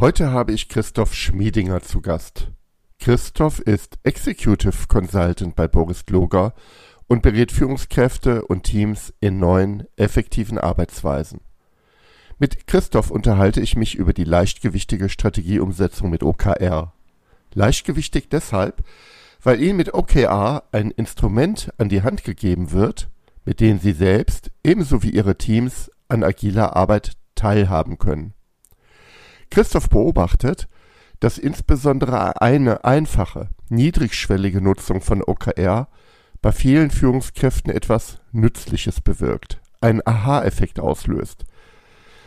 Heute habe ich Christoph Schmiedinger zu Gast. Christoph ist Executive Consultant bei Boris Gloger und berät Führungskräfte und Teams in neuen, effektiven Arbeitsweisen. Mit Christoph unterhalte ich mich über die leichtgewichtige Strategieumsetzung mit OKR. Leichtgewichtig deshalb, weil Ihnen mit OKR ein Instrument an die Hand gegeben wird, mit dem Sie selbst ebenso wie Ihre Teams an agiler Arbeit teilhaben können. Christoph beobachtet, dass insbesondere eine einfache, niedrigschwellige Nutzung von OKR bei vielen Führungskräften etwas Nützliches bewirkt, einen Aha-Effekt auslöst.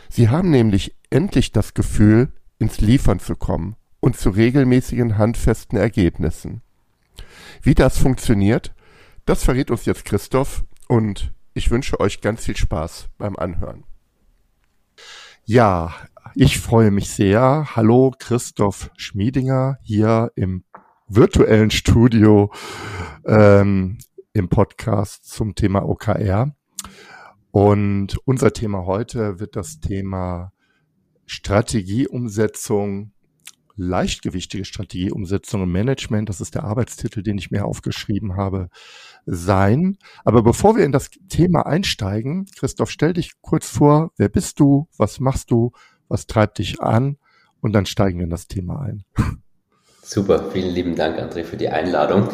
Sie haben nämlich endlich das Gefühl, ins Liefern zu kommen und zu regelmäßigen handfesten Ergebnissen. Wie das funktioniert, das verrät uns jetzt Christoph und ich wünsche euch ganz viel Spaß beim Anhören. Ja, ich freue mich sehr. Hallo Christoph Schmiedinger hier im virtuellen Studio ähm, im Podcast zum Thema OKR. Und unser Thema heute wird das Thema Strategieumsetzung, leichtgewichtige Strategieumsetzung im Management, das ist der Arbeitstitel, den ich mir aufgeschrieben habe, sein. Aber bevor wir in das Thema einsteigen, Christoph, stell dich kurz vor, wer bist du, was machst du, was treibt dich an und dann steigen wir in das Thema ein. Super, vielen lieben Dank, André, für die Einladung.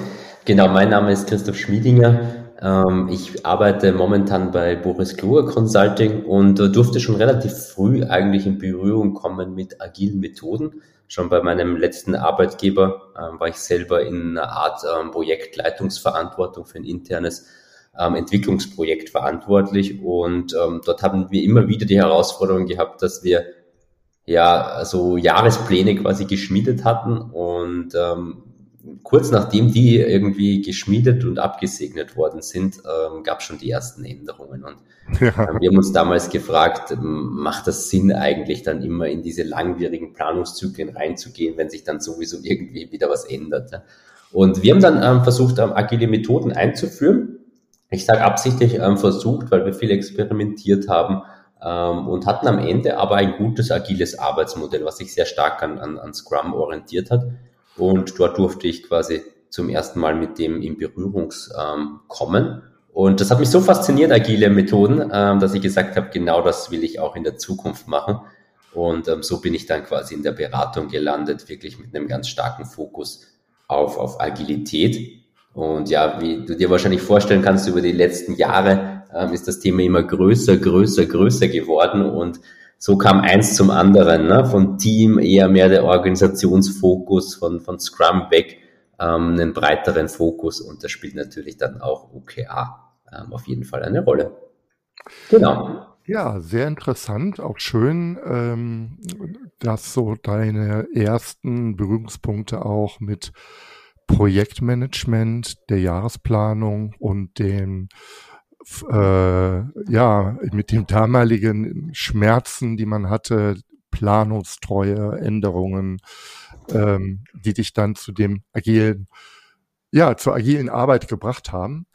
Genau, mein Name ist Christoph Schmiedinger. Ähm, ich arbeite momentan bei Boris Kluger Consulting und durfte schon relativ früh eigentlich in Berührung kommen mit agilen Methoden. Schon bei meinem letzten Arbeitgeber ähm, war ich selber in einer Art ähm, Projektleitungsverantwortung für ein internes Entwicklungsprojekt verantwortlich und dort haben wir immer wieder die Herausforderung gehabt, dass wir ja so Jahrespläne quasi geschmiedet hatten und ähm, kurz nachdem die irgendwie geschmiedet und abgesegnet worden sind, ähm, gab es schon die ersten Änderungen und ja. äh, wir haben uns damals gefragt, ähm, macht das Sinn eigentlich dann immer in diese langwierigen Planungszyklen reinzugehen, wenn sich dann sowieso irgendwie wieder was ändert? Ja? Und wir haben dann ähm, versucht, ähm, agile Methoden einzuführen. Ich sage absichtlich ähm, versucht, weil wir viel experimentiert haben, ähm, und hatten am Ende aber ein gutes agiles Arbeitsmodell, was sich sehr stark an, an, an Scrum orientiert hat. Und dort durfte ich quasi zum ersten Mal mit dem in Berührungs ähm, kommen. Und das hat mich so fasziniert, agile Methoden, ähm, dass ich gesagt habe, genau das will ich auch in der Zukunft machen. Und ähm, so bin ich dann quasi in der Beratung gelandet, wirklich mit einem ganz starken Fokus auf, auf Agilität. Und ja, wie du dir wahrscheinlich vorstellen kannst, über die letzten Jahre ähm, ist das Thema immer größer, größer, größer geworden und so kam eins zum anderen, ne? von Team eher mehr der Organisationsfokus, von, von Scrum weg ähm, einen breiteren Fokus und das spielt natürlich dann auch OKA ähm, auf jeden Fall eine Rolle. Genau. Ja, sehr interessant, auch schön, ähm, dass so deine ersten Berührungspunkte auch mit Projektmanagement, der Jahresplanung und dem äh, ja, mit den damaligen Schmerzen, die man hatte, Planungstreue, Änderungen, ähm, die dich dann zu dem agilen, ja, zur agilen Arbeit gebracht haben.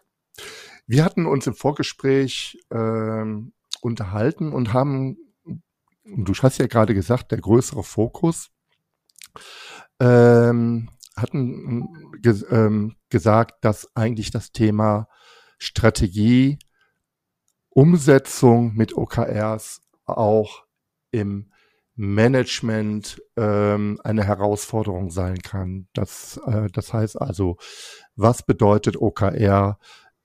Wir hatten uns im Vorgespräch ähm, unterhalten und haben, du hast ja gerade gesagt, der größere Fokus, ähm, hatten ge ähm, gesagt, dass eigentlich das Thema Strategie, Umsetzung mit OKRs auch im Management ähm, eine Herausforderung sein kann. Das, äh, das heißt also, was bedeutet OKR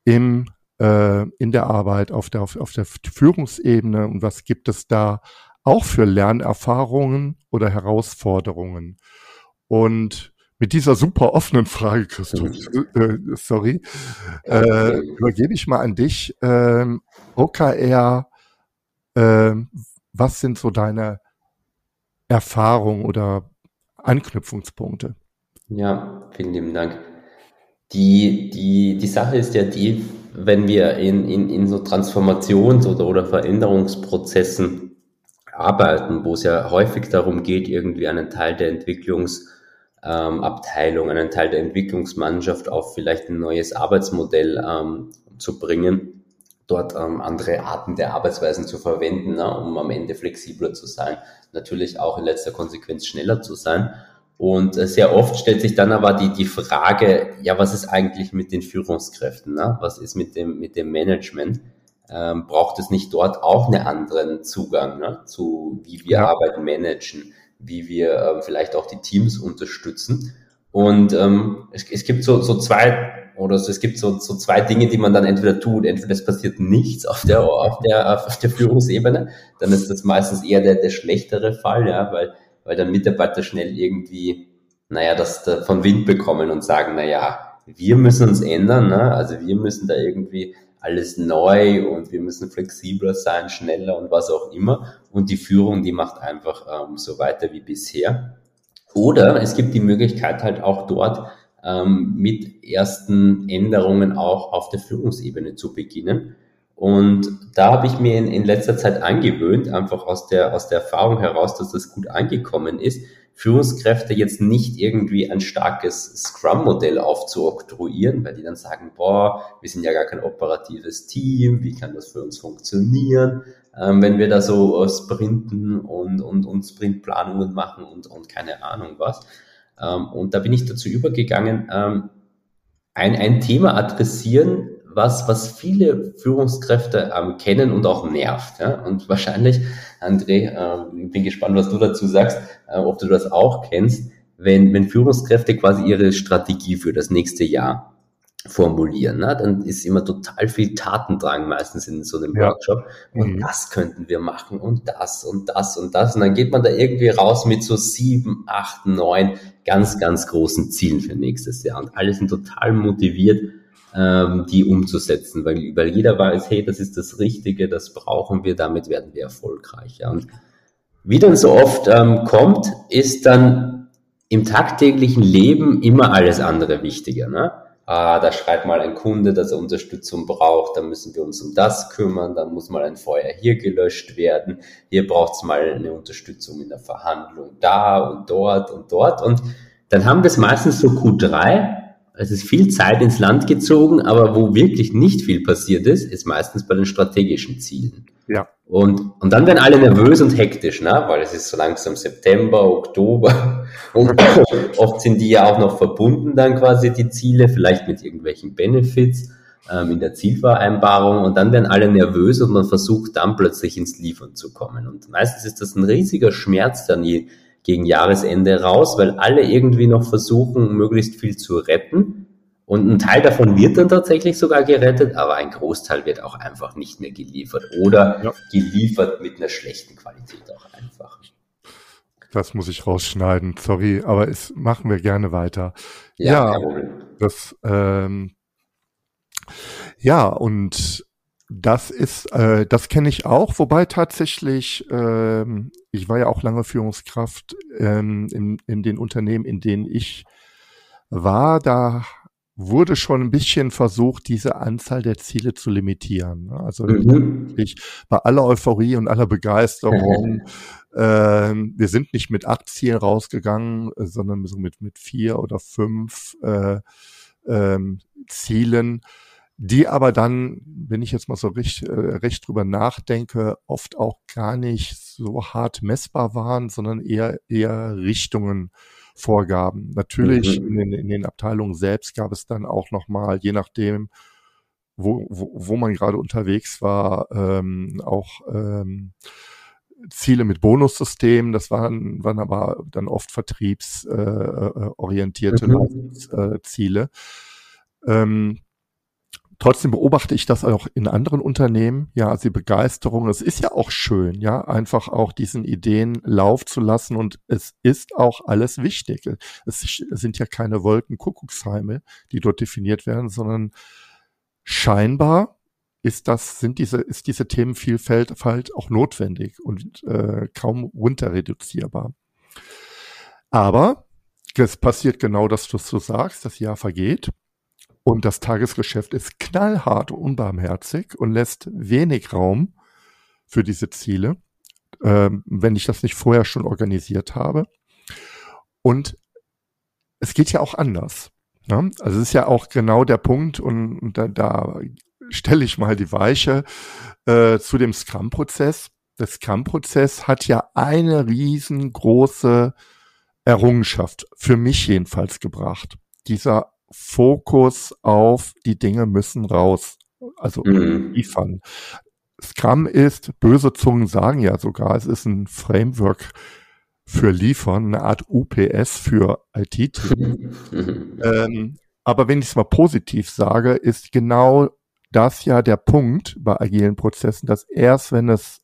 im, äh, in der Arbeit auf der, auf, auf der Führungsebene und was gibt es da auch für Lernerfahrungen oder Herausforderungen? Und mit dieser super offenen Frage, Christoph, äh, äh, sorry, äh, übergebe ich mal an dich. Ähm, OKR, äh, was sind so deine Erfahrungen oder Anknüpfungspunkte. Ja, vielen lieben Dank. Die, die, die Sache ist ja die, wenn wir in, in, in so Transformations- oder, oder Veränderungsprozessen arbeiten, wo es ja häufig darum geht, irgendwie einen Teil der Entwicklungsabteilung, ähm, einen Teil der Entwicklungsmannschaft auf vielleicht ein neues Arbeitsmodell ähm, zu bringen, dort ähm, andere Arten der Arbeitsweisen zu verwenden, ne, um am Ende flexibler zu sein, natürlich auch in letzter Konsequenz schneller zu sein. Und äh, sehr oft stellt sich dann aber die, die Frage, ja, was ist eigentlich mit den Führungskräften? Ne? Was ist mit dem, mit dem Management? Ähm, braucht es nicht dort auch einen anderen Zugang ne? zu, wie wir ja. Arbeit managen, wie wir äh, vielleicht auch die Teams unterstützen? Und ähm, es, es gibt so, so zwei oder so, es gibt so, so zwei Dinge, die man dann entweder tut. Entweder es passiert nichts auf der, auf der, auf der Führungsebene, dann ist das meistens eher der, der schlechtere Fall, ja, weil weil dann Mitarbeiter schnell irgendwie, naja, das da von Wind bekommen und sagen, naja, wir müssen uns ändern, ne? also wir müssen da irgendwie alles neu und wir müssen flexibler sein, schneller und was auch immer. Und die Führung, die macht einfach ähm, so weiter wie bisher. Oder es gibt die Möglichkeit halt auch dort ähm, mit ersten Änderungen auch auf der Führungsebene zu beginnen. Und da habe ich mir in, in letzter Zeit angewöhnt, einfach aus der, aus der Erfahrung heraus, dass das gut angekommen ist, Führungskräfte jetzt nicht irgendwie ein starkes Scrum-Modell aufzuoktroyieren, weil die dann sagen, boah, wir sind ja gar kein operatives Team, wie kann das für uns funktionieren, ähm, wenn wir da so Sprinten und, und, und Sprintplanungen machen und, und keine Ahnung was. Ähm, und da bin ich dazu übergegangen, ähm, ein, ein Thema adressieren, was, was viele Führungskräfte ähm, kennen und auch nervt. Ja? Und wahrscheinlich, André, äh, bin gespannt, was du dazu sagst, äh, ob du das auch kennst, wenn, wenn Führungskräfte quasi ihre Strategie für das nächste Jahr formulieren, ne? dann ist immer total viel Tatendrang meistens in so einem ja. Workshop. Und mhm. das könnten wir machen und das und das und das. Und dann geht man da irgendwie raus mit so sieben, acht, neun ganz, ganz großen Zielen für nächstes Jahr. Und alle sind total motiviert, ähm, die umzusetzen, weil, weil jeder weiß, hey, das ist das Richtige, das brauchen wir, damit werden wir erfolgreich. Ja. Und wie dann so oft ähm, kommt, ist dann im tagtäglichen Leben immer alles andere wichtiger. Ne? Ah, da schreibt mal ein Kunde, dass er Unterstützung braucht, dann müssen wir uns um das kümmern, dann muss mal ein Feuer hier gelöscht werden, hier braucht es mal eine Unterstützung in der Verhandlung da und dort und dort. Und dann haben wir es meistens so Q3 es ist viel Zeit ins Land gezogen, aber wo wirklich nicht viel passiert ist, ist meistens bei den strategischen Zielen. Ja. Und, und dann werden alle nervös und hektisch, ne? weil es ist so langsam September, Oktober und oft sind die ja auch noch verbunden dann quasi die Ziele, vielleicht mit irgendwelchen Benefits ähm, in der Zielvereinbarung und dann werden alle nervös und man versucht dann plötzlich ins Liefern zu kommen. Und meistens ist das ein riesiger Schmerz dann, je, gegen Jahresende raus, weil alle irgendwie noch versuchen, möglichst viel zu retten. Und ein Teil davon wird dann tatsächlich sogar gerettet, aber ein Großteil wird auch einfach nicht mehr geliefert oder ja. geliefert mit einer schlechten Qualität auch einfach. Das muss ich rausschneiden, sorry, aber es machen wir gerne weiter. Ja, ja das ähm, ja und das ist, äh, das kenne ich auch, wobei tatsächlich, ähm, ich war ja auch lange Führungskraft ähm, in, in den Unternehmen, in denen ich war, da wurde schon ein bisschen versucht, diese Anzahl der Ziele zu limitieren. Ne? Also mhm. bei aller Euphorie und aller Begeisterung, äh, wir sind nicht mit acht Zielen rausgegangen, sondern so mit, mit vier oder fünf äh, ähm, Zielen die aber dann, wenn ich jetzt mal so recht, äh, recht drüber nachdenke, oft auch gar nicht so hart messbar waren, sondern eher, eher Richtungen vorgaben. Natürlich mhm. in, den, in den Abteilungen selbst gab es dann auch nochmal, je nachdem, wo, wo, wo man gerade unterwegs war, ähm, auch ähm, Ziele mit Bonussystemen, das waren, waren aber dann oft vertriebsorientierte äh, äh, Ziele. Ähm, Trotzdem beobachte ich das auch in anderen Unternehmen. Ja, also die Begeisterung, es ist ja auch schön, ja, einfach auch diesen Ideen Lauf zu lassen und es ist auch alles wichtig. Es sind ja keine Wolkenkuckucksheime, die dort definiert werden, sondern scheinbar ist das, sind diese, ist diese Themenvielfalt auch notwendig und äh, kaum runter reduzierbar. Aber es passiert genau, dass du so sagst, das Jahr vergeht und das Tagesgeschäft ist knallhart und unbarmherzig und lässt wenig Raum für diese Ziele, ähm, wenn ich das nicht vorher schon organisiert habe. Und es geht ja auch anders. Ne? Also es ist ja auch genau der Punkt und, und da, da stelle ich mal die Weiche äh, zu dem Scrum-Prozess. Der Scrum-Prozess hat ja eine riesengroße Errungenschaft, für mich jedenfalls gebracht. Dieser Fokus auf die Dinge müssen raus, also mhm. liefern. Scrum ist, böse Zungen sagen ja sogar, es ist ein Framework für Liefern, eine Art UPS für IT-Team. ähm, aber wenn ich es mal positiv sage, ist genau das ja der Punkt bei agilen Prozessen, dass erst wenn es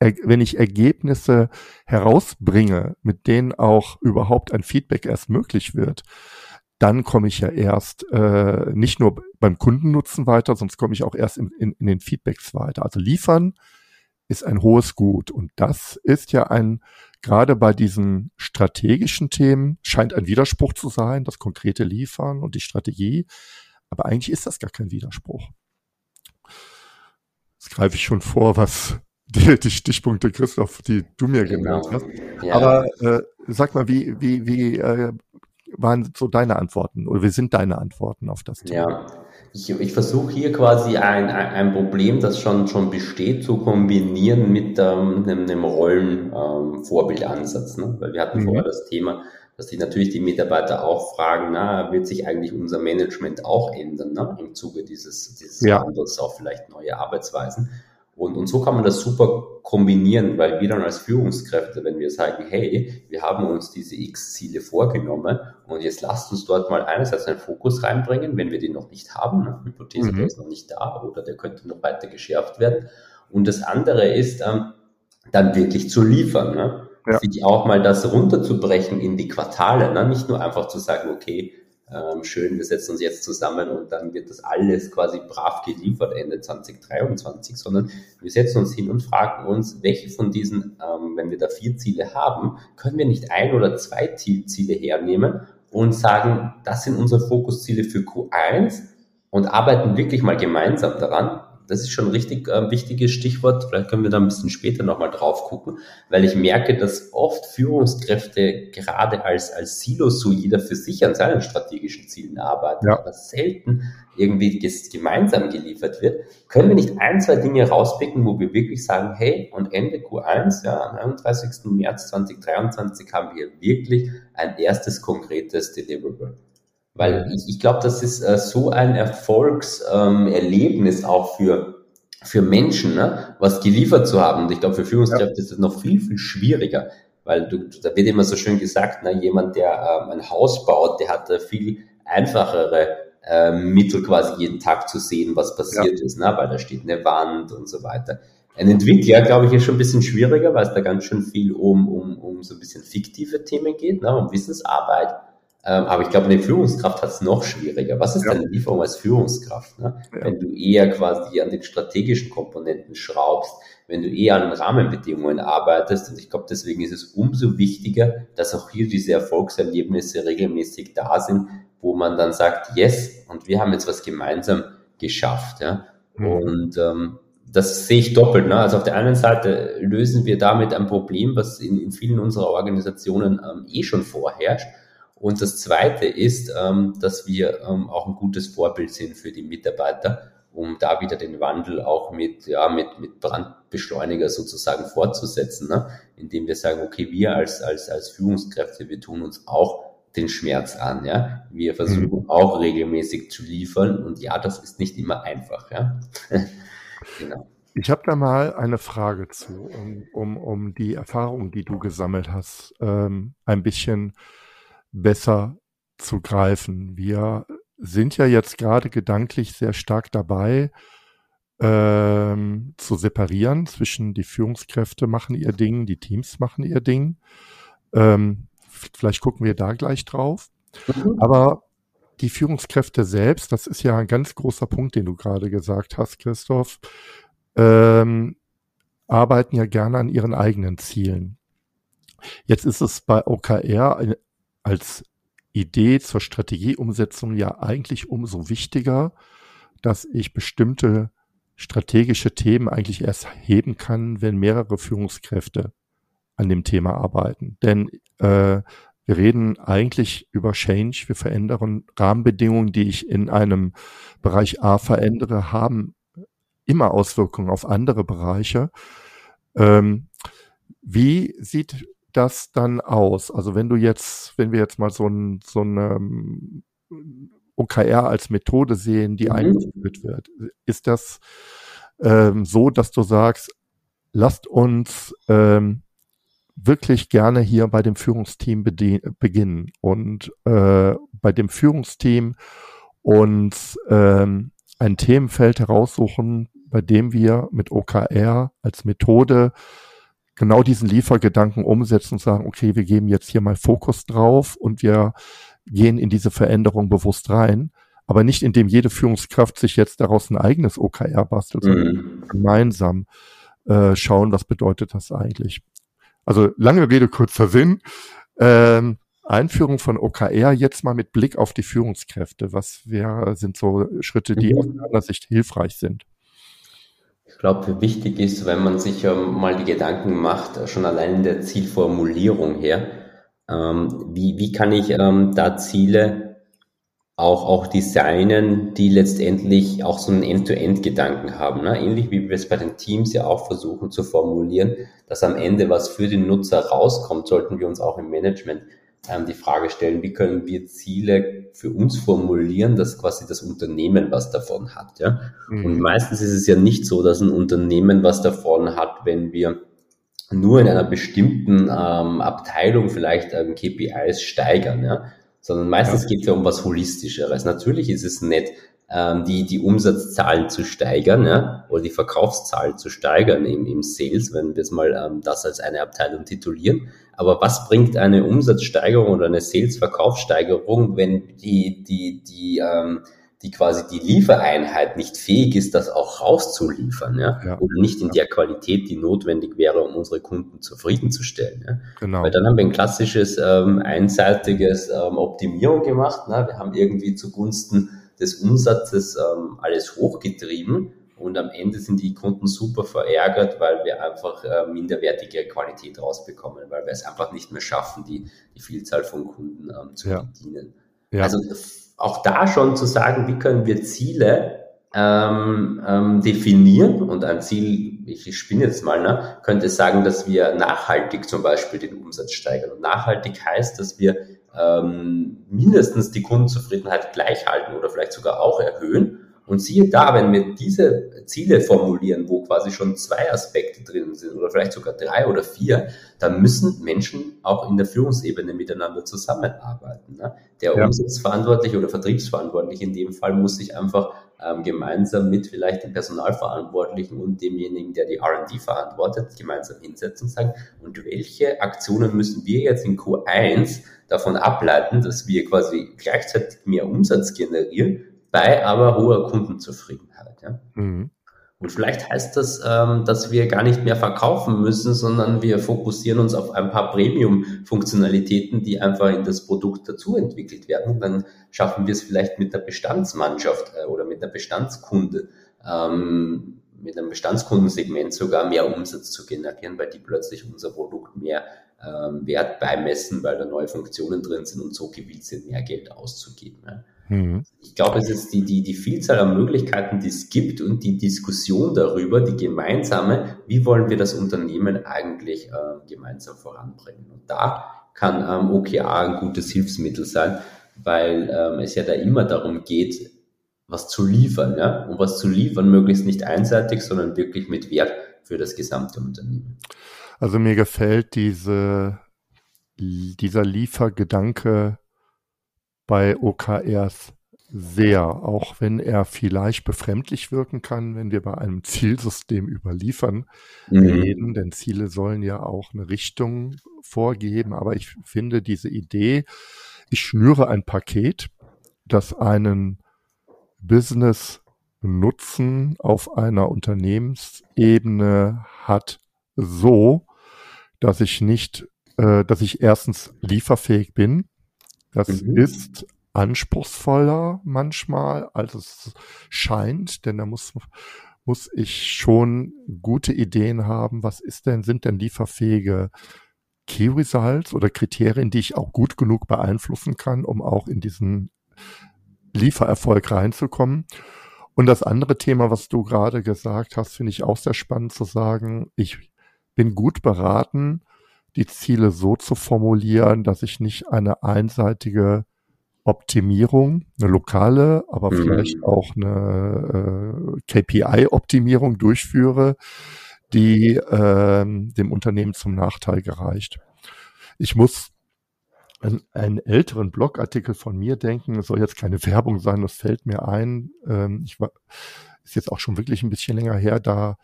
wenn ich Ergebnisse herausbringe, mit denen auch überhaupt ein Feedback erst möglich wird, dann komme ich ja erst äh, nicht nur beim Kundennutzen weiter, sonst komme ich auch erst in, in, in den Feedbacks weiter. Also liefern ist ein hohes Gut und das ist ja ein gerade bei diesen strategischen Themen scheint ein Widerspruch zu sein, das konkrete Liefern und die Strategie. Aber eigentlich ist das gar kein Widerspruch. Jetzt greife ich schon vor, was die, die Stichpunkte, Christoph, die du mir genau. genannt hast. Ja. Aber äh, sag mal, wie, wie, wie äh, waren so deine Antworten oder wie sind deine Antworten auf das Thema? Ja, ich, ich versuche hier quasi ein, ein Problem, das schon, schon besteht, zu kombinieren mit ähm, einem, einem Rollenvorbildansatz. Ähm, ne? Weil wir hatten mhm. vorher das Thema, dass sich natürlich die Mitarbeiter auch fragen, na, wird sich eigentlich unser Management auch ändern, ne? im Zuge dieses, dieses ja. Wandels auf vielleicht neue Arbeitsweisen. Und, und so kann man das super kombinieren, weil wir dann als Führungskräfte, wenn wir sagen, hey, wir haben uns diese X-Ziele vorgenommen und jetzt lasst uns dort mal einerseits einen Fokus reinbringen, wenn wir den noch nicht haben, ne? Hypothese, mhm. der ist noch nicht da oder der könnte noch weiter geschärft werden. Und das andere ist, ähm, dann wirklich zu liefern. Ne? Ja. Sich auch mal das runterzubrechen in die Quartale, ne? nicht nur einfach zu sagen, okay, ähm, schön, wir setzen uns jetzt zusammen und dann wird das alles quasi brav geliefert Ende 2023, sondern wir setzen uns hin und fragen uns, welche von diesen, ähm, wenn wir da vier Ziele haben, können wir nicht ein oder zwei Ziele hernehmen und sagen, das sind unsere Fokusziele für Q1 und arbeiten wirklich mal gemeinsam daran, das ist schon ein richtig äh, wichtiges Stichwort. Vielleicht können wir da ein bisschen später nochmal drauf gucken, weil ich merke, dass oft Führungskräfte gerade als, als Silos so jeder für sich an seinen strategischen Zielen arbeiten, ja. aber selten irgendwie gemeinsam geliefert wird. Können wir nicht ein, zwei Dinge rauspicken, wo wir wirklich sagen, hey, und Ende Q1, ja, am 31. März 2023 haben wir wirklich ein erstes konkretes Deliverable. Weil ich, ich glaube, das ist äh, so ein Erfolgserlebnis ähm, auch für, für Menschen, ne? was geliefert zu haben. Und ich glaube, für Führungskräfte ja. ist das noch viel, viel schwieriger. Weil du, da wird immer so schön gesagt, ne, jemand, der ähm, ein Haus baut, der hat da viel einfachere äh, Mittel quasi jeden Tag zu sehen, was passiert ja. ist, ne? weil da steht eine Wand und so weiter. Ein Entwickler, glaube ich, ist schon ein bisschen schwieriger, weil es da ganz schön viel um, um, um so ein bisschen fiktive Themen geht, ne? um Wissensarbeit. Ähm, aber ich glaube, eine Führungskraft hat es noch schwieriger. Was ist ja. deine Lieferung als Führungskraft? Ne? Ja. Wenn du eher quasi an den strategischen Komponenten schraubst, wenn du eher an den Rahmenbedingungen arbeitest. Und ich glaube, deswegen ist es umso wichtiger, dass auch hier diese Erfolgserlebnisse regelmäßig da sind, wo man dann sagt, yes, und wir haben jetzt was gemeinsam geschafft. Ja? Mhm. Und ähm, das sehe ich doppelt. Ne? Also auf der einen Seite lösen wir damit ein Problem, was in, in vielen unserer Organisationen ähm, eh schon vorherrscht. Und das Zweite ist, ähm, dass wir ähm, auch ein gutes Vorbild sind für die Mitarbeiter, um da wieder den Wandel auch mit, ja, mit, mit Brandbeschleuniger sozusagen fortzusetzen, ne? indem wir sagen, okay, wir als, als, als Führungskräfte, wir tun uns auch den Schmerz an, ja. Wir versuchen mhm. auch regelmäßig zu liefern und ja, das ist nicht immer einfach, ja. genau. Ich habe da mal eine Frage zu, um, um, um die Erfahrung, die du gesammelt hast, ähm, ein bisschen besser zu greifen. Wir sind ja jetzt gerade gedanklich sehr stark dabei, ähm, zu separieren zwischen die Führungskräfte machen ihr Ding, die Teams machen ihr Ding. Ähm, vielleicht gucken wir da gleich drauf. Mhm. Aber die Führungskräfte selbst, das ist ja ein ganz großer Punkt, den du gerade gesagt hast, Christoph, ähm, arbeiten ja gerne an ihren eigenen Zielen. Jetzt ist es bei OKR als Idee zur Strategieumsetzung ja eigentlich umso wichtiger, dass ich bestimmte strategische Themen eigentlich erst heben kann, wenn mehrere Führungskräfte an dem Thema arbeiten. Denn äh, wir reden eigentlich über Change. Wir verändern Rahmenbedingungen, die ich in einem Bereich A verändere, haben immer Auswirkungen auf andere Bereiche. Ähm, wie sieht das dann aus? Also wenn du jetzt, wenn wir jetzt mal so ein, so ein OKR als Methode sehen, die mhm. eingeführt wird, ist das ähm, so, dass du sagst, lasst uns ähm, wirklich gerne hier bei dem Führungsteam beginnen und äh, bei dem Führungsteam uns ähm, ein Themenfeld heraussuchen, bei dem wir mit OKR als Methode genau diesen Liefergedanken umsetzen und sagen, okay, wir geben jetzt hier mal Fokus drauf und wir gehen in diese Veränderung bewusst rein, aber nicht indem jede Führungskraft sich jetzt daraus ein eigenes OKR bastelt, sondern mhm. gemeinsam äh, schauen, was bedeutet das eigentlich. Also lange Rede, kurzer Sinn. Ähm, Einführung von OKR jetzt mal mit Blick auf die Führungskräfte. Was wäre, sind so Schritte, die mhm. aus meiner Sicht hilfreich sind? Ich glaube, wichtig ist, wenn man sich ähm, mal die Gedanken macht, schon allein in der Zielformulierung her, ähm, wie, wie kann ich ähm, da Ziele auch, auch designen, die letztendlich auch so einen End-to-End-Gedanken haben. Ne? Ähnlich wie wir es bei den Teams ja auch versuchen zu formulieren, dass am Ende was für den Nutzer rauskommt, sollten wir uns auch im Management die Frage stellen, wie können wir Ziele für uns formulieren, dass quasi das Unternehmen was davon hat. Ja? Mhm. Und meistens ist es ja nicht so, dass ein Unternehmen was davon hat, wenn wir nur in einer bestimmten ähm, Abteilung vielleicht ähm, KPIs steigern. Ja? sondern meistens ja. geht es ja um was Holistischeres. Natürlich ist es nett, ähm, die, die Umsatzzahlen zu steigern, ja, oder die Verkaufszahlen zu steigern im, im Sales, wenn wir es mal ähm, das als eine Abteilung titulieren. Aber was bringt eine Umsatzsteigerung oder eine Sales-Verkaufssteigerung, wenn die, die, die, ähm, die quasi die Liefereinheit nicht fähig ist, das auch rauszuliefern, ja? ja. Oder nicht in der Qualität, die notwendig wäre, um unsere Kunden zufriedenzustellen. Ja? Genau. Weil dann haben wir ein klassisches ähm, einseitiges ähm, Optimierung gemacht. Ne? Wir haben irgendwie zugunsten des Umsatzes ähm, alles hochgetrieben und am Ende sind die Kunden super verärgert, weil wir einfach äh, minderwertige Qualität rausbekommen, weil wir es einfach nicht mehr schaffen, die, die Vielzahl von Kunden ähm, zu ja. bedienen. Ja. Also auch da schon zu sagen, wie können wir Ziele ähm, ähm, definieren und ein Ziel, ich spinne jetzt mal, ne, könnte sagen, dass wir nachhaltig zum Beispiel den Umsatz steigern. Und nachhaltig heißt, dass wir ähm, mindestens die Kundenzufriedenheit gleich halten oder vielleicht sogar auch erhöhen und siehe da, wenn wir diese Ziele formulieren, wo quasi schon zwei Aspekte drin sind oder vielleicht sogar drei oder vier, dann müssen Menschen auch in der Führungsebene miteinander zusammenarbeiten. Ne? Der ja. Umsatzverantwortliche oder Vertriebsverantwortliche in dem Fall muss sich einfach gemeinsam mit vielleicht dem Personalverantwortlichen und demjenigen, der die R&D verantwortet, gemeinsam hinsetzen und sagen, und welche Aktionen müssen wir jetzt in Q1 davon ableiten, dass wir quasi gleichzeitig mehr Umsatz generieren, bei aber hoher Kundenzufriedenheit. Ja? Mhm. Und vielleicht heißt das, ähm, dass wir gar nicht mehr verkaufen müssen, sondern wir fokussieren uns auf ein paar Premium-Funktionalitäten, die einfach in das Produkt dazu entwickelt werden. Und dann schaffen wir es vielleicht mit der Bestandsmannschaft äh, oder mit der Bestandskunde, ähm, mit einem Bestandskundensegment sogar mehr Umsatz zu generieren, weil die plötzlich unser Produkt mehr ähm, Wert beimessen, weil da neue Funktionen drin sind und so gewillt sind, mehr Geld auszugeben. Ja. Mhm. Ich glaube, es ist die, die, die Vielzahl an Möglichkeiten, die es gibt und die Diskussion darüber, die gemeinsame, wie wollen wir das Unternehmen eigentlich äh, gemeinsam voranbringen. Und da kann ähm, OKA ein gutes Hilfsmittel sein, weil ähm, es ja da immer darum geht, was zu liefern. Ja? Und was zu liefern, möglichst nicht einseitig, sondern wirklich mit Wert für das gesamte Unternehmen. Also mir gefällt diese, dieser Liefergedanke bei OKRs sehr, auch wenn er vielleicht befremdlich wirken kann, wenn wir bei einem Zielsystem überliefern mhm. reden, denn Ziele sollen ja auch eine Richtung vorgeben, aber ich finde diese Idee, ich schnüre ein Paket, das einen Business Nutzen auf einer Unternehmensebene hat, so, dass ich nicht äh, dass ich erstens lieferfähig bin. Das mhm. ist anspruchsvoller manchmal, als es scheint, denn da muss, muss ich schon gute Ideen haben. Was ist denn, sind denn lieferfähige Key Results oder Kriterien, die ich auch gut genug beeinflussen kann, um auch in diesen Liefererfolg reinzukommen? Und das andere Thema, was du gerade gesagt hast, finde ich auch sehr spannend zu sagen. Ich bin gut beraten, die Ziele so zu formulieren, dass ich nicht eine einseitige Optimierung, eine lokale, aber mhm. vielleicht auch eine äh, KPI-Optimierung durchführe, die äh, dem Unternehmen zum Nachteil gereicht. Ich muss an einen älteren Blogartikel von mir denken, es soll jetzt keine Werbung sein, das fällt mir ein. Ähm, ich war, ist jetzt auch schon wirklich ein bisschen länger her, da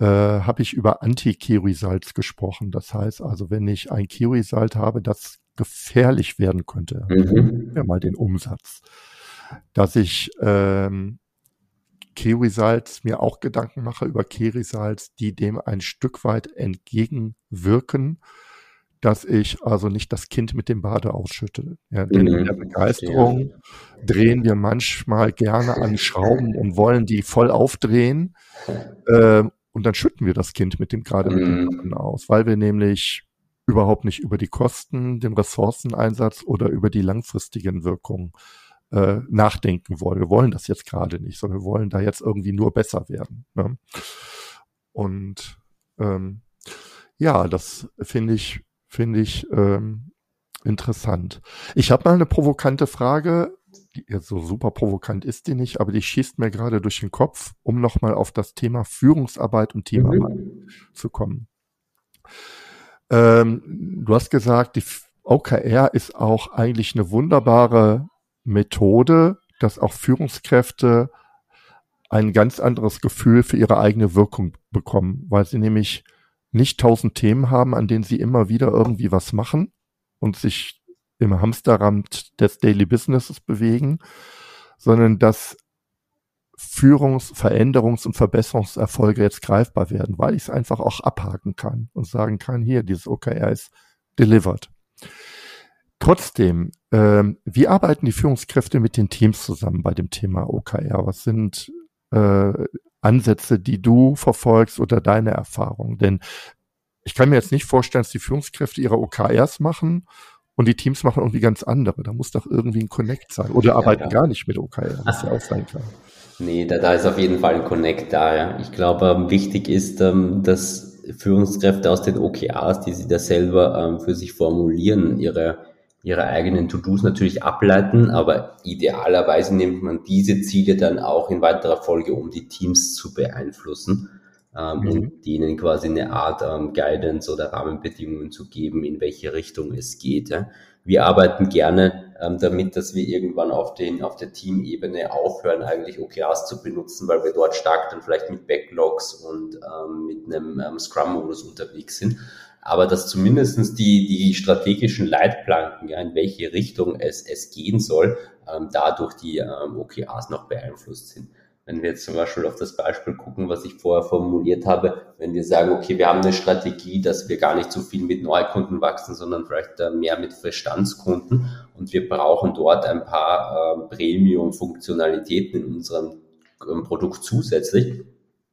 äh, habe ich über Anti-Key-Results gesprochen. Das heißt also, wenn ich ein Key-Result habe, das gefährlich werden könnte, mhm. ja mal den Umsatz, dass ich ähm, Results mir auch Gedanken mache über Results, die dem ein Stück weit entgegenwirken, dass ich also nicht das Kind mit dem Bade ausschütte. Ja, denn mhm. in der Begeisterung ja. drehen wir manchmal gerne an Schrauben und wollen die voll aufdrehen. Äh, und dann schütten wir das Kind mit dem gerade mit dem mhm. Bade aus, weil wir nämlich überhaupt nicht über die Kosten, den Ressourceneinsatz oder über die langfristigen Wirkungen äh, nachdenken wollen. Wir wollen das jetzt gerade nicht, sondern wir wollen da jetzt irgendwie nur besser werden. Ne? Und ähm, ja, das finde ich, finde ich ähm, interessant. Ich habe mal eine provokante Frage, so super provokant ist die nicht, aber die schießt mir gerade durch den Kopf, um nochmal auf das Thema Führungsarbeit und Teamarbeit mhm. zu kommen. Ähm, du hast gesagt, die OKR ist auch eigentlich eine wunderbare Methode, dass auch Führungskräfte ein ganz anderes Gefühl für ihre eigene Wirkung bekommen, weil sie nämlich nicht tausend Themen haben, an denen sie immer wieder irgendwie was machen und sich im Hamsterrad des Daily Businesses bewegen, sondern dass Führungs-, Veränderungs- und Verbesserungserfolge jetzt greifbar werden, weil ich es einfach auch abhaken kann und sagen kann, hier, dieses OKR ist delivered. Trotzdem, ähm, wie arbeiten die Führungskräfte mit den Teams zusammen bei dem Thema OKR? Was sind äh, Ansätze, die du verfolgst oder deine Erfahrungen? Denn ich kann mir jetzt nicht vorstellen, dass die Führungskräfte ihre OKRs machen und die Teams machen irgendwie ganz andere. Da muss doch irgendwie ein Connect sein. Oder arbeiten ja. gar nicht mit OKR, was ja auch sein kann. Nee, da, da ist auf jeden Fall ein Connect da. Ja. Ich glaube, ähm, wichtig ist, ähm, dass Führungskräfte aus den OKRs, die sie da selber ähm, für sich formulieren, ihre, ihre eigenen To-Dos natürlich ableiten, aber idealerweise nimmt man diese Ziele dann auch in weiterer Folge, um die Teams zu beeinflussen ähm, mhm. und denen quasi eine Art ähm, Guidance oder Rahmenbedingungen zu geben, in welche Richtung es geht. Ja. Wir arbeiten gerne ähm, damit, dass wir irgendwann auf, den, auf der Teamebene aufhören, eigentlich OKRs zu benutzen, weil wir dort stark dann vielleicht mit Backlogs und ähm, mit einem ähm, Scrum-Modus unterwegs sind. Aber dass zumindestens die, die strategischen Leitplanken, ja, in welche Richtung es, es gehen soll, ähm, dadurch die ähm, OKRs noch beeinflusst sind. Wenn wir jetzt zum Beispiel auf das Beispiel gucken, was ich vorher formuliert habe, wenn wir sagen, okay, wir haben eine Strategie, dass wir gar nicht so viel mit Neukunden wachsen, sondern vielleicht mehr mit Verstandskunden und wir brauchen dort ein paar äh, Premium-Funktionalitäten in unserem ähm, Produkt zusätzlich,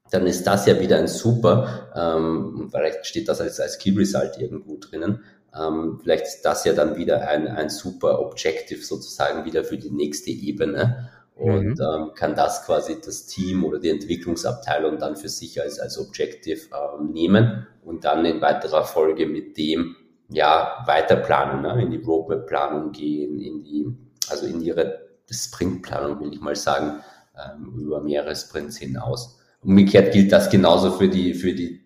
dann ist das ja wieder ein super, ähm, vielleicht steht das als, als Key Result irgendwo drinnen, ähm, vielleicht ist das ja dann wieder ein, ein super Objective sozusagen wieder für die nächste Ebene und mhm. ähm, kann das quasi das Team oder die Entwicklungsabteilung dann für sich als, als Objective ähm, nehmen und dann in weiterer Folge mit dem ja weiter planen, ne? in die Roadmap-Planung gehen, in die, also in ihre Sprintplanung, will ich mal sagen, ähm, über mehrere Sprints hinaus. Umgekehrt gilt das genauso für die, für die,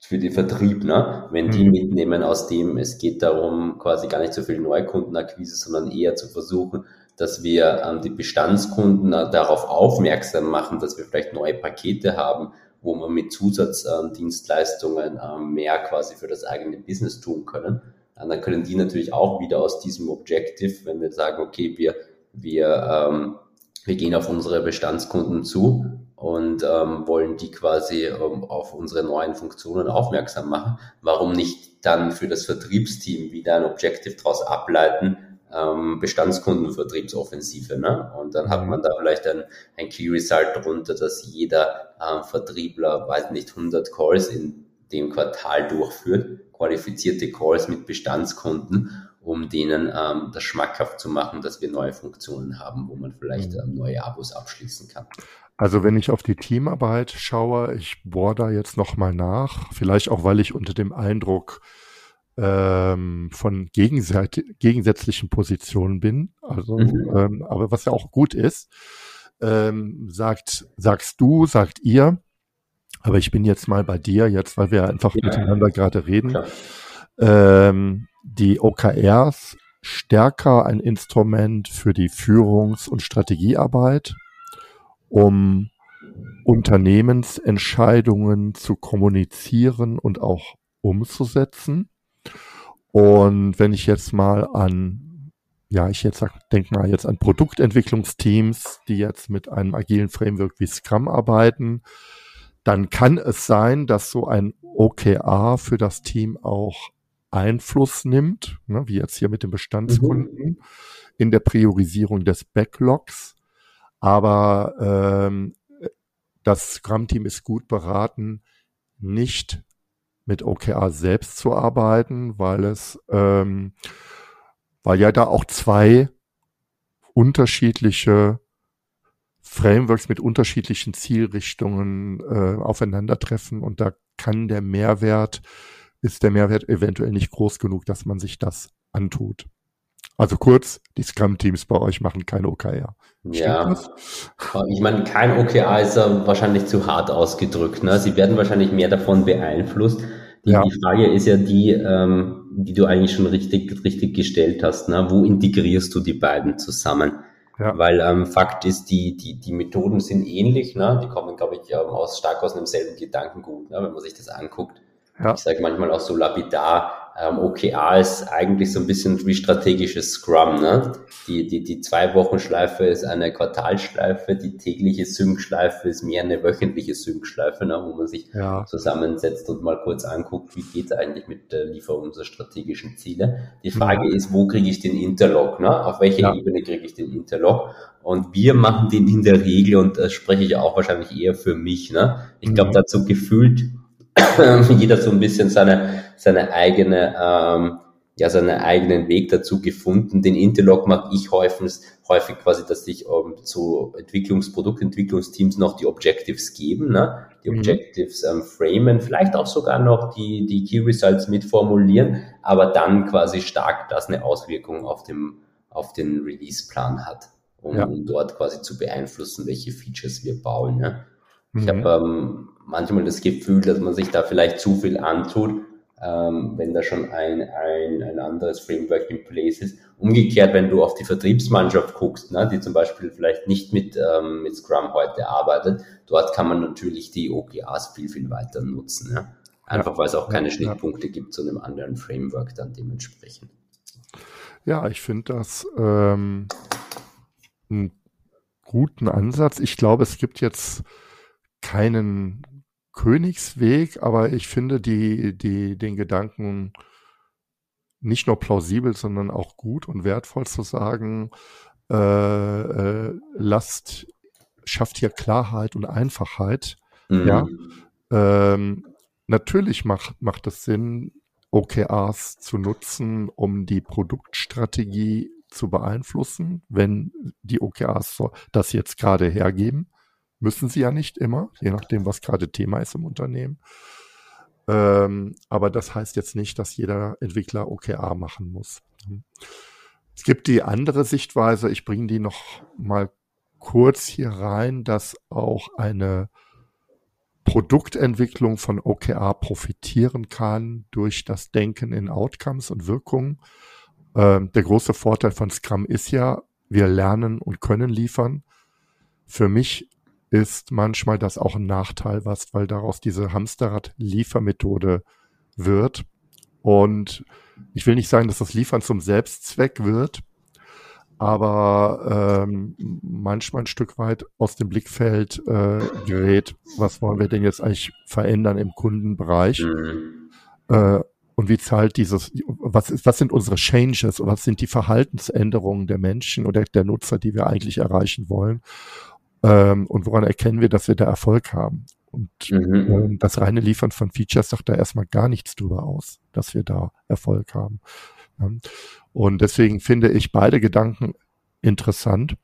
für den Vertrieb, ne? Wenn die mhm. mitnehmen aus dem, es geht darum, quasi gar nicht so viel Neukundenakquise, sondern eher zu versuchen, dass wir ähm, die Bestandskunden äh, darauf aufmerksam machen, dass wir vielleicht neue Pakete haben, wo man mit Zusatzdienstleistungen äh, mehr quasi für das eigene Business tun können. Und dann können die natürlich auch wieder aus diesem Objective, wenn wir sagen, okay, wir, wir, ähm, wir gehen auf unsere Bestandskunden zu, und ähm, wollen die quasi ähm, auf unsere neuen Funktionen aufmerksam machen. Warum nicht dann für das Vertriebsteam wieder ein Objective daraus ableiten, ähm, Bestandskundenvertriebsoffensive. Ne? Und dann hat mhm. man da vielleicht ein, ein Key Result darunter, dass jeder ähm, Vertriebler, weiß nicht, 100 Calls in dem Quartal durchführt, qualifizierte Calls mit Bestandskunden um denen ähm, das schmackhaft zu machen, dass wir neue Funktionen haben, wo man vielleicht mhm. ähm, neue Abos abschließen kann. Also wenn ich auf die Teamarbeit schaue, ich bohre da jetzt nochmal nach, vielleicht auch, weil ich unter dem Eindruck ähm, von gegensätzlichen Positionen bin, also, mhm. ähm, aber was ja auch gut ist, ähm, sagt, sagst du, sagt ihr, aber ich bin jetzt mal bei dir, jetzt, weil wir einfach ja. miteinander gerade reden. Ähm, die OKRs stärker ein Instrument für die Führungs- und Strategiearbeit um Unternehmensentscheidungen zu kommunizieren und auch umzusetzen. Und wenn ich jetzt mal an, ja, ich jetzt denke mal jetzt an Produktentwicklungsteams, die jetzt mit einem agilen Framework wie Scrum arbeiten, dann kann es sein, dass so ein OKR für das Team auch Einfluss nimmt, ne, wie jetzt hier mit den Bestandskunden, mhm. in der Priorisierung des Backlogs aber ähm, das Scrum-Team ist gut beraten, nicht mit OKR selbst zu arbeiten, weil es, ähm, weil ja da auch zwei unterschiedliche Frameworks mit unterschiedlichen Zielrichtungen äh, aufeinandertreffen und da kann der Mehrwert, ist der Mehrwert eventuell nicht groß genug, dass man sich das antut. Also kurz, die Scrum-Teams bei euch machen kein OKR. ja, das? ich meine, kein OKR ist ja wahrscheinlich zu hart ausgedrückt. Ne? Sie werden wahrscheinlich mehr davon beeinflusst. Die, ja. die Frage ist ja die, ähm, die du eigentlich schon richtig, richtig gestellt hast. Ne? Wo integrierst du die beiden zusammen? Ja. Weil ähm, Fakt ist, die, die, die Methoden sind ähnlich. Ne? Die kommen, glaube ich, aus, stark aus demselben Gedankengut, ne? wenn man sich das anguckt. Ja. Ich sage manchmal auch so lapidar, ähm, OKR ist eigentlich so ein bisschen wie strategisches Scrum. Ne? Die, die, die Zwei-Wochen-Schleife ist eine Quartalschleife, die tägliche Sync-Schleife ist mehr eine wöchentliche Sync-Schleife, ne? wo man sich ja. zusammensetzt und mal kurz anguckt, wie geht es eigentlich mit der Lieferung unserer strategischen Ziele. Die Frage ja. ist, wo kriege ich den Interlock? Ne? Auf welcher ja. Ebene kriege ich den Interlock? Und wir machen den in der Regel, und das spreche ich auch wahrscheinlich eher für mich, ne? ich glaube, mhm. dazu gefühlt jeder so ein bisschen seine, seine eigene, ähm, ja, seinen eigenen Weg dazu gefunden. Den Interlock mag ich häufig, häufig quasi, dass sich ähm, zu Entwicklungs-, Produktentwicklungsteams noch die Objectives geben, ne? die mhm. Objectives ähm, framen, vielleicht auch sogar noch die, die Key Results mitformulieren, aber dann quasi stark das eine Auswirkung auf, dem, auf den Release-Plan hat, um, ja. dort quasi zu beeinflussen, welche Features wir bauen. Ne? Mhm. Ich habe ähm, manchmal das Gefühl, dass man sich da vielleicht zu viel antut, ähm, wenn da schon ein, ein, ein anderes Framework in place ist. Umgekehrt, wenn du auf die Vertriebsmannschaft guckst, ne, die zum Beispiel vielleicht nicht mit, ähm, mit Scrum heute arbeitet, dort kann man natürlich die OKRs viel, viel weiter nutzen. Ja? Einfach ja. weil es auch keine Schnittpunkte gibt zu einem anderen Framework dann dementsprechend. Ja, ich finde das ähm, einen guten Ansatz. Ich glaube, es gibt jetzt keinen Königsweg, aber ich finde die, die, den Gedanken nicht nur plausibel, sondern auch gut und wertvoll zu sagen, äh, äh, lasst, schafft hier Klarheit und Einfachheit. Mhm. Ja. Ähm, natürlich macht, macht es Sinn, OKRs zu nutzen, um die Produktstrategie zu beeinflussen, wenn die OKRs das jetzt gerade hergeben. Müssen sie ja nicht immer, je nachdem, was gerade Thema ist im Unternehmen. Ähm, aber das heißt jetzt nicht, dass jeder Entwickler OKR machen muss. Es gibt die andere Sichtweise, ich bringe die noch mal kurz hier rein, dass auch eine Produktentwicklung von OKR profitieren kann durch das Denken in Outcomes und Wirkungen. Ähm, der große Vorteil von Scrum ist ja, wir lernen und können liefern. Für mich ist manchmal das auch ein Nachteil, was, weil daraus diese Hamsterrad-Liefermethode wird. Und ich will nicht sagen, dass das Liefern zum Selbstzweck wird, aber ähm, manchmal ein Stück weit aus dem Blickfeld äh, gerät, was wollen wir denn jetzt eigentlich verändern im Kundenbereich? Mhm. Äh, und wie zahlt dieses, was ist, was sind unsere Changes, was sind die Verhaltensänderungen der Menschen oder der Nutzer, die wir eigentlich erreichen wollen? Ähm, und woran erkennen wir, dass wir da Erfolg haben? Und mhm. ähm, das reine Liefern von Features sagt da erstmal gar nichts drüber aus, dass wir da Erfolg haben. Und deswegen finde ich beide Gedanken interessant.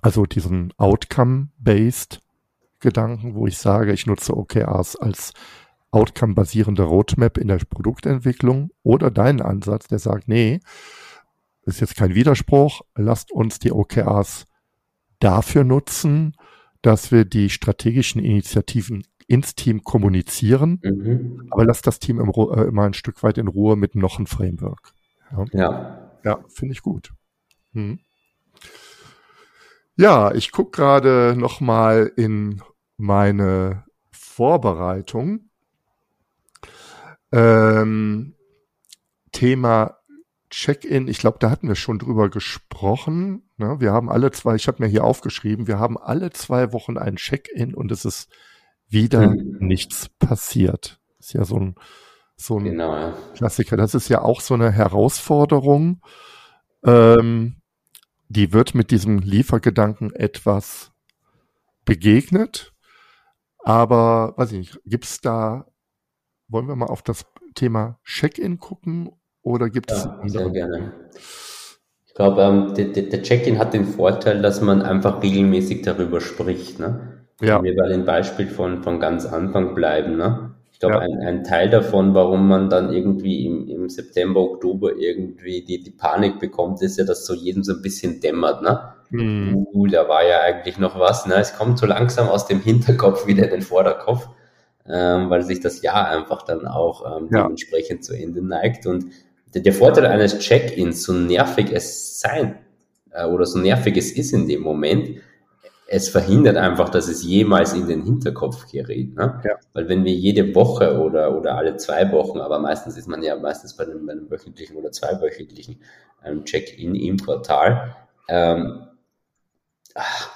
Also diesen Outcome-based Gedanken, wo ich sage, ich nutze OKRs als Outcome-basierende Roadmap in der Produktentwicklung oder deinen Ansatz, der sagt, nee, ist jetzt kein Widerspruch, lasst uns die OKRs dafür nutzen, dass wir die strategischen Initiativen ins Team kommunizieren, mhm. aber lasst das Team im, äh, immer ein Stück weit in Ruhe mit noch ein Framework. Ja, ja. ja finde ich gut. Hm. Ja, ich gucke gerade noch mal in meine Vorbereitung. Ähm, Thema Check-in, ich glaube, da hatten wir schon drüber gesprochen. Ne? Wir haben alle zwei, ich habe mir hier aufgeschrieben, wir haben alle zwei Wochen ein Check-in und es ist wieder mhm. nichts passiert. Ist ja so ein, so ein genau, ja. Klassiker. Das ist ja auch so eine Herausforderung. Ähm, die wird mit diesem Liefergedanken etwas begegnet. Aber, weiß ich nicht, gibt's da, wollen wir mal auf das Thema Check-in gucken oder gibt es ja, Sehr gerne. Ich glaube, ähm, der, der Check-in hat den Vorteil, dass man einfach regelmäßig darüber spricht. Ne? Ja. Wenn wir bei dem Beispiel von, von ganz Anfang bleiben. Ne? Ich glaube, ja. ein, ein Teil davon, warum man dann irgendwie im, im September, Oktober irgendwie die, die Panik bekommt, ist ja, dass so jedem so ein bisschen dämmert. Ne? Mhm. Uh, da war ja eigentlich noch was. Ne? Es kommt so langsam aus dem Hinterkopf wieder in den Vorderkopf. Ähm, weil sich das Jahr einfach dann auch ähm, ja. dementsprechend zu Ende neigt. Und der, Vorteil eines Check-ins, so nervig es sein äh, oder so nervig es ist in dem Moment, es verhindert einfach, dass es jemals in den Hinterkopf gerät. Ne? Ja. Weil wenn wir jede Woche oder, oder alle zwei Wochen, aber meistens ist man ja meistens bei einem, bei einem wöchentlichen oder zweiwöchentlichen ähm, Check-in im Quartal, ähm, ach,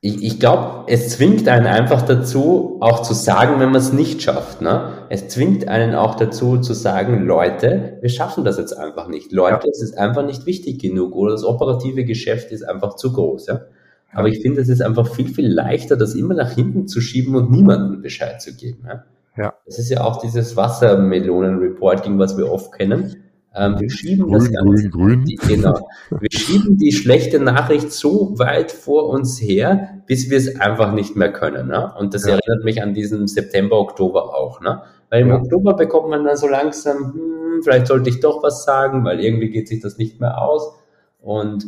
ich, ich glaube, es zwingt einen einfach dazu, auch zu sagen, wenn man es nicht schafft. Ne? Es zwingt einen auch dazu zu sagen, Leute, wir schaffen das jetzt einfach nicht. Leute, ja. es ist einfach nicht wichtig genug oder das operative Geschäft ist einfach zu groß. Ja? Aber ich finde, es ist einfach viel, viel leichter, das immer nach hinten zu schieben und niemandem Bescheid zu geben. Ja? Ja. Das ist ja auch dieses Wassermelonen-Reporting, was wir oft kennen. Ähm, wir schieben grün, das Ganze, grün, grün. Die, genau, wir schieben die schlechte Nachricht so weit vor uns her, bis wir es einfach nicht mehr können. Ne? Und das ja. erinnert mich an diesen September, Oktober auch. Ne? Weil im ja. Oktober bekommt man dann so langsam, hm, vielleicht sollte ich doch was sagen, weil irgendwie geht sich das nicht mehr aus. Und,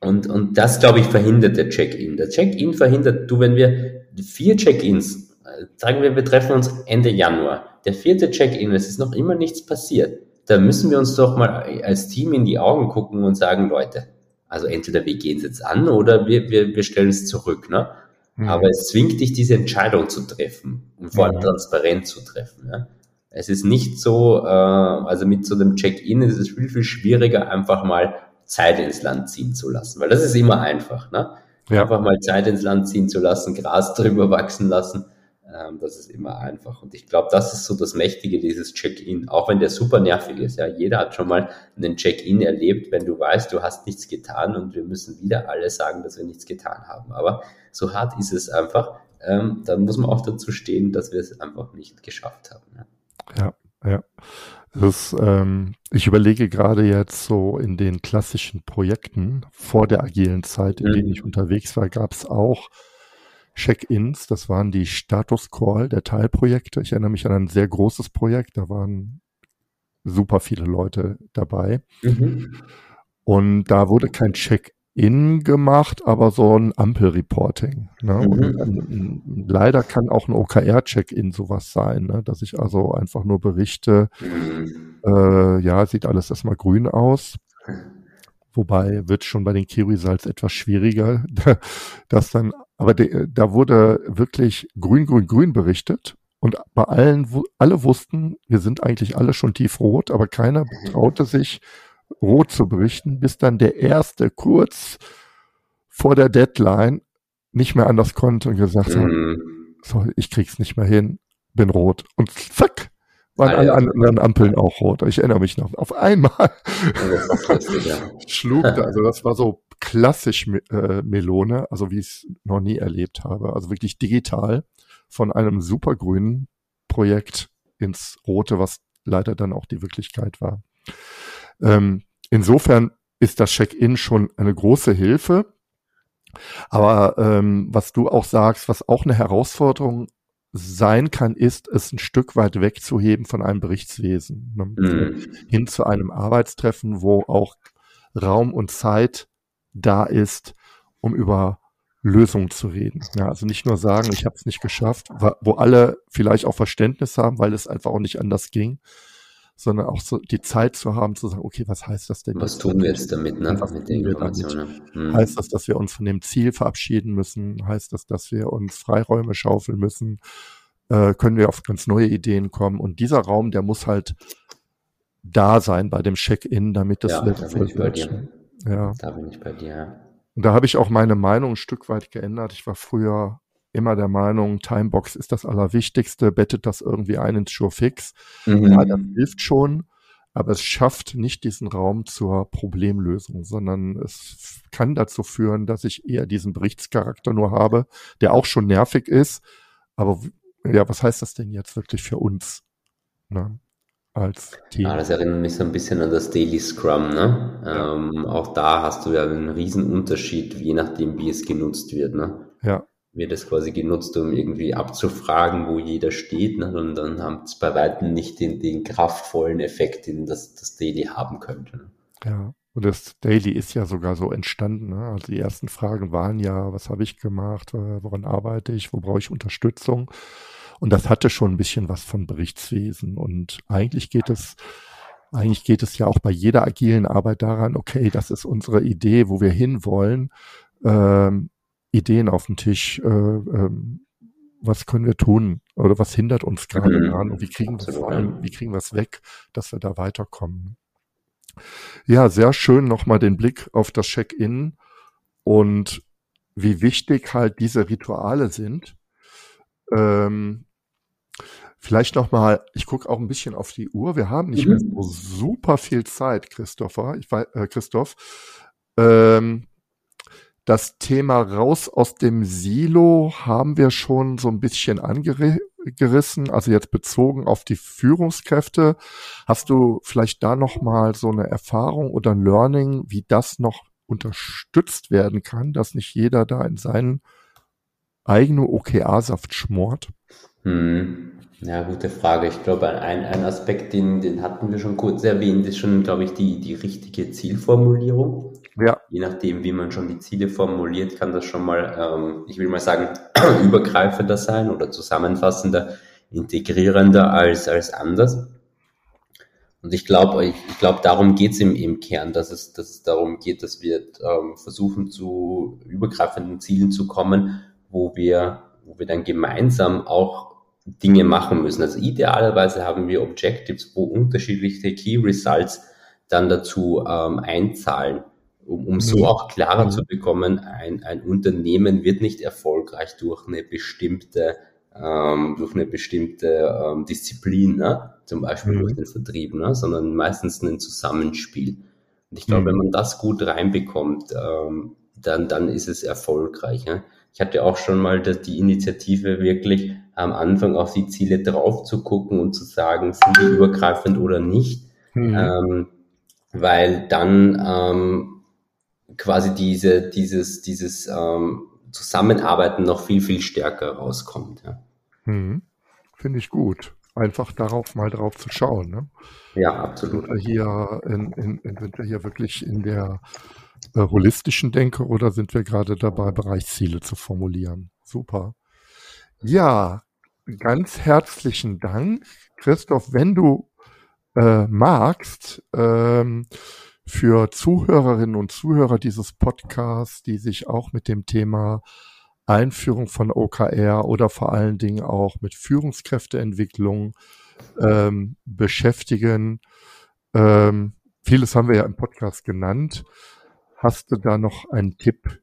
und, und das, glaube ich, verhindert der Check-in. Der Check-in verhindert, du, wenn wir vier Check-ins, äh, sagen wir, wir treffen uns Ende Januar, der vierte Check-in, es ist noch immer nichts passiert da müssen wir uns doch mal als Team in die Augen gucken und sagen, Leute, also entweder wir gehen es jetzt an oder wir, wir, wir stellen es zurück. Ne? Mhm. Aber es zwingt dich, diese Entscheidung zu treffen und vor allem mhm. transparent zu treffen. Ne? Es ist nicht so, äh, also mit so einem Check-in ist es viel, viel schwieriger, einfach mal Zeit ins Land ziehen zu lassen, weil das ist immer einfach. Ne? Ja. Einfach mal Zeit ins Land ziehen zu lassen, Gras drüber wachsen lassen ähm, das ist immer einfach. Und ich glaube, das ist so das Mächtige dieses Check-in, auch wenn der super nervig ist. Ja, jeder hat schon mal einen Check-in erlebt, wenn du weißt, du hast nichts getan und wir müssen wieder alle sagen, dass wir nichts getan haben. Aber so hart ist es einfach. Ähm, dann muss man auch dazu stehen, dass wir es einfach nicht geschafft haben. Ja, ja. ja. Das, ähm, ich überlege gerade jetzt so in den klassischen Projekten vor der agilen Zeit, in mhm. denen ich unterwegs war, gab es auch Check-ins, das waren die Status Call der Teilprojekte. Ich erinnere mich an ein sehr großes Projekt, da waren super viele Leute dabei. Mhm. Und da wurde kein Check-in gemacht, aber so ein Ampel-Reporting. Ne? Mhm. Leider kann auch ein OKR-Check-in sowas sein, ne? dass ich also einfach nur berichte, mhm. äh, ja, sieht alles erstmal grün aus. Wobei wird schon bei den Results etwas schwieriger, dass dann aber de, da wurde wirklich grün, grün, grün berichtet. Und bei allen, alle wussten, wir sind eigentlich alle schon tiefrot, aber keiner traute sich, rot zu berichten, bis dann der erste kurz vor der Deadline nicht mehr anders konnte und gesagt hat, mhm. so, ich krieg's nicht mehr hin, bin rot. Und zack, waren alle anderen Ampeln auch rot. Ich erinnere mich noch. Auf einmal schlug da, also das war so klassisch äh, Melone, also wie ich es noch nie erlebt habe. Also wirklich digital von einem supergrünen Projekt ins Rote, was leider dann auch die Wirklichkeit war. Ähm, insofern ist das Check-in schon eine große Hilfe. Aber ähm, was du auch sagst, was auch eine Herausforderung sein kann, ist, es ein Stück weit wegzuheben von einem Berichtswesen, ne? mhm. hin zu einem Arbeitstreffen, wo auch Raum und Zeit da ist, um über Lösungen zu reden. Ja, also nicht nur sagen, ich habe es nicht geschafft, wo alle vielleicht auch Verständnis haben, weil es einfach auch nicht anders ging, sondern auch so die Zeit zu haben, zu sagen, okay, was heißt das denn? Was tun wir jetzt damit, ne? Was mit den Informationen? Hm. Heißt das, dass wir uns von dem Ziel verabschieden müssen? Heißt das, dass wir uns Freiräume schaufeln müssen? Äh, können wir auf ganz neue Ideen kommen? Und dieser Raum, der muss halt da sein bei dem Check-in, damit das ja, da bin ich bei dir. Ja. Da bin ich bei dir. Und da habe ich auch meine Meinung ein Stück weit geändert. Ich war früher immer der Meinung, Timebox ist das Allerwichtigste, bettet das irgendwie ein ins Surefix. Mhm. Ja, das hilft schon, aber es schafft nicht diesen Raum zur Problemlösung, sondern es kann dazu führen, dass ich eher diesen Berichtscharakter nur habe, der auch schon nervig ist. Aber ja, was heißt das denn jetzt wirklich für uns? Ne? als Team. Ja, das erinnert mich so ein bisschen an das Daily Scrum. Ne? Ähm, auch da hast du ja einen riesen Unterschied, je nachdem, wie es genutzt wird. Ne? Ja wird es quasi genutzt, um irgendwie abzufragen, wo jeder steht. Ne? Und dann haben es bei weitem nicht den, den kraftvollen Effekt, den das, das Daily haben könnte. Ne? Ja, und das Daily ist ja sogar so entstanden. Ne? Also die ersten Fragen waren ja, was habe ich gemacht, woran arbeite ich, wo brauche ich Unterstützung? Und das hatte schon ein bisschen was von Berichtswesen. Und eigentlich geht es eigentlich geht es ja auch bei jeder agilen Arbeit daran, okay, das ist unsere Idee, wo wir hinwollen. Ähm, Ideen auf den Tisch, äh, ähm, was können wir tun oder was hindert uns gerade mhm. daran und wie kriegen wir vor allem, wie kriegen wir es weg, dass wir da weiterkommen. Ja, sehr schön nochmal den Blick auf das Check-in und wie wichtig halt diese Rituale sind. Ähm, vielleicht nochmal, ich gucke auch ein bisschen auf die Uhr. Wir haben nicht mhm. mehr so super viel Zeit, Christopher. Ich weiß, äh, Christoph. Ähm, das Thema raus aus dem Silo haben wir schon so ein bisschen angerissen, also jetzt bezogen auf die Führungskräfte. Hast du vielleicht da noch mal so eine Erfahrung oder ein Learning, wie das noch unterstützt werden kann, dass nicht jeder da in seinen eigenen OKR-Saft schmort? Hm. Ja, gute Frage. Ich glaube, ein, ein Aspekt, den, den hatten wir schon kurz erwähnt, ist schon, glaube ich, die, die richtige Zielformulierung. Ja. Je nachdem, wie man schon die Ziele formuliert, kann das schon mal, ähm, ich will mal sagen, übergreifender sein oder zusammenfassender, integrierender als, als anders. Und ich glaube, ich, ich glaube, darum geht es im, im Kern, dass es, dass es darum geht, dass wir ähm, versuchen, zu übergreifenden Zielen zu kommen, wo wir, wo wir dann gemeinsam auch Dinge machen müssen. Also idealerweise haben wir Objectives, wo unterschiedliche Key Results dann dazu ähm, einzahlen um, um so mhm. auch klarer mhm. zu bekommen, ein, ein Unternehmen wird nicht erfolgreich durch eine bestimmte ähm, durch eine bestimmte ähm, Disziplin, ne? zum Beispiel mhm. durch den Vertrieb, ne? sondern meistens ein Zusammenspiel. Und ich glaube, mhm. wenn man das gut reinbekommt, ähm, dann, dann ist es erfolgreich. Ne? Ich hatte auch schon mal das, die Initiative, wirklich am Anfang auf die Ziele drauf zu gucken und zu sagen, sind die übergreifend oder nicht. Mhm. Ähm, weil dann ähm, quasi diese, dieses, dieses ähm, Zusammenarbeiten noch viel, viel stärker rauskommt. Ja. Hm. Finde ich gut. Einfach darauf mal drauf zu schauen. Ne? Ja, absolut. Sind wir hier, in, in, sind wir hier wirklich in der äh, holistischen Denke oder sind wir gerade dabei, Bereichsziele zu formulieren? Super. Ja, ganz herzlichen Dank, Christoph. Wenn du äh, magst, ähm, für Zuhörerinnen und Zuhörer dieses Podcasts, die sich auch mit dem Thema Einführung von OKR oder vor allen Dingen auch mit Führungskräfteentwicklung ähm, beschäftigen. Ähm, Vieles haben wir ja im Podcast genannt. Hast du da noch einen Tipp,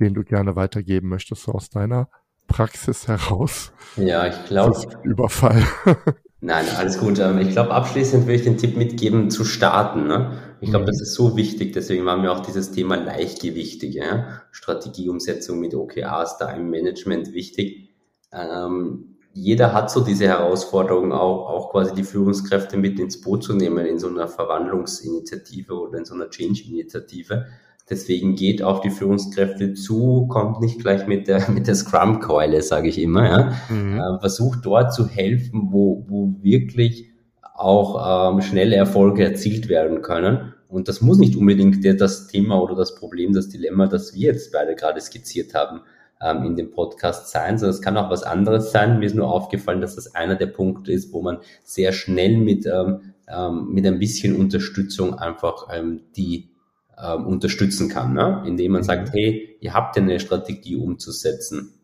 den du gerne weitergeben möchtest so aus deiner Praxis heraus? Ja, ich glaube. Überfall. Nein, alles gut. Ähm, ich glaube, abschließend würde ich den Tipp mitgeben, zu starten. Ne? Ich glaube, mhm. das ist so wichtig. Deswegen war mir auch dieses Thema Leichtgewichtige, ja? Strategieumsetzung mit OKRs da im Management wichtig. Ähm, jeder hat so diese Herausforderung, auch, auch quasi die Führungskräfte mit ins Boot zu nehmen in so einer Verwandlungsinitiative oder in so einer Change-Initiative. Deswegen geht auf die Führungskräfte zu, kommt nicht gleich mit der, mit der Scrum-Keule, sage ich immer. Ja. Mhm. Äh, versucht dort zu helfen, wo, wo wirklich auch ähm, schnelle Erfolge erzielt werden können. Und das muss nicht unbedingt der, das Thema oder das Problem, das Dilemma, das wir jetzt beide gerade skizziert haben, ähm, in dem Podcast sein, sondern es kann auch was anderes sein. Mir ist nur aufgefallen, dass das einer der Punkte ist, wo man sehr schnell mit, ähm, ähm, mit ein bisschen Unterstützung einfach ähm, die ähm, unterstützen kann, ne? indem man sagt, mhm. hey, ihr habt ja eine Strategie umzusetzen.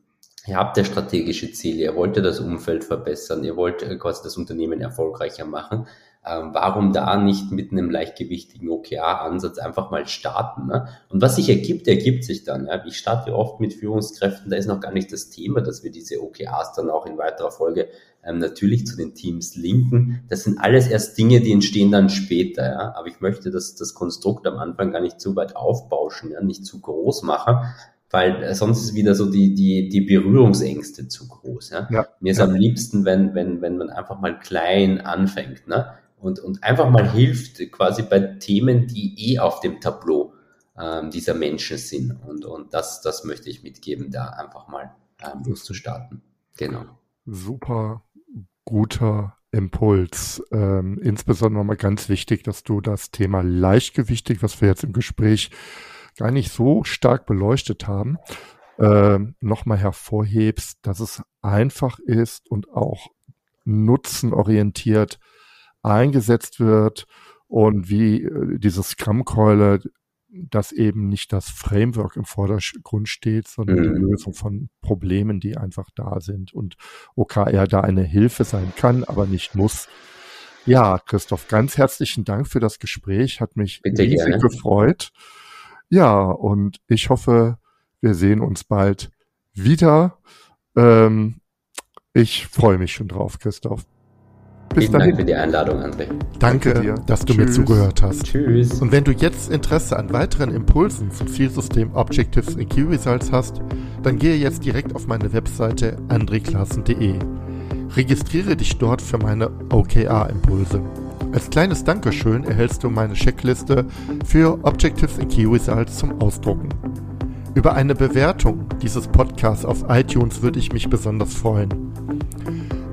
Ihr habt ja strategische Ziele, ihr wollt ja das Umfeld verbessern, ihr wollt äh, quasi das Unternehmen erfolgreicher machen. Ähm, warum da nicht mit einem leichtgewichtigen OKR-Ansatz einfach mal starten? Ne? Und was sich ergibt, ergibt sich dann. Ja? Ich starte oft mit Führungskräften, da ist noch gar nicht das Thema, dass wir diese OKRs dann auch in weiterer Folge ähm, natürlich zu den Teams linken. Das sind alles erst Dinge, die entstehen dann später. Ja? Aber ich möchte das, das Konstrukt am Anfang gar nicht zu weit aufbauschen, ja? nicht zu groß machen, weil äh, sonst ist wieder so die, die, die Berührungsängste zu groß. Ja? ja. Mir ist ja. am liebsten, wenn, wenn, wenn man einfach mal klein anfängt. Ne? Und, und einfach mal hilft, quasi bei Themen, die eh auf dem Tableau ähm, dieser Menschen sind. Und, und das, das möchte ich mitgeben, da einfach mal ähm, loszustarten. Genau. Super guter Impuls. Ähm, insbesondere mal ganz wichtig, dass du das Thema leichtgewichtig, was wir jetzt im Gespräch gar nicht so stark beleuchtet haben, äh, nochmal hervorhebst, dass es einfach ist und auch nutzenorientiert eingesetzt wird und wie äh, diese Scrum-Keule, dass eben nicht das Framework im Vordergrund steht, sondern mhm. die Lösung von Problemen, die einfach da sind und OKR da eine Hilfe sein kann, aber nicht muss. Ja, Christoph, ganz herzlichen Dank für das Gespräch, hat mich Bitte riesig gerne. gefreut. Ja, und ich hoffe, wir sehen uns bald wieder. Ähm, ich freue mich schon drauf, Christoph. Bis Vielen dahin. Dank für die Einladung, André. Danke, Danke dir, dass du Tschüss. mir zugehört hast. Tschüss. Und wenn du jetzt Interesse an weiteren Impulsen zum Zielsystem Objectives in Key Results hast, dann gehe jetzt direkt auf meine Webseite andreklassen.de. Registriere dich dort für meine OKR-Impulse. Als kleines Dankeschön erhältst du meine Checkliste für Objectives in Key Results zum Ausdrucken. Über eine Bewertung dieses Podcasts auf iTunes würde ich mich besonders freuen.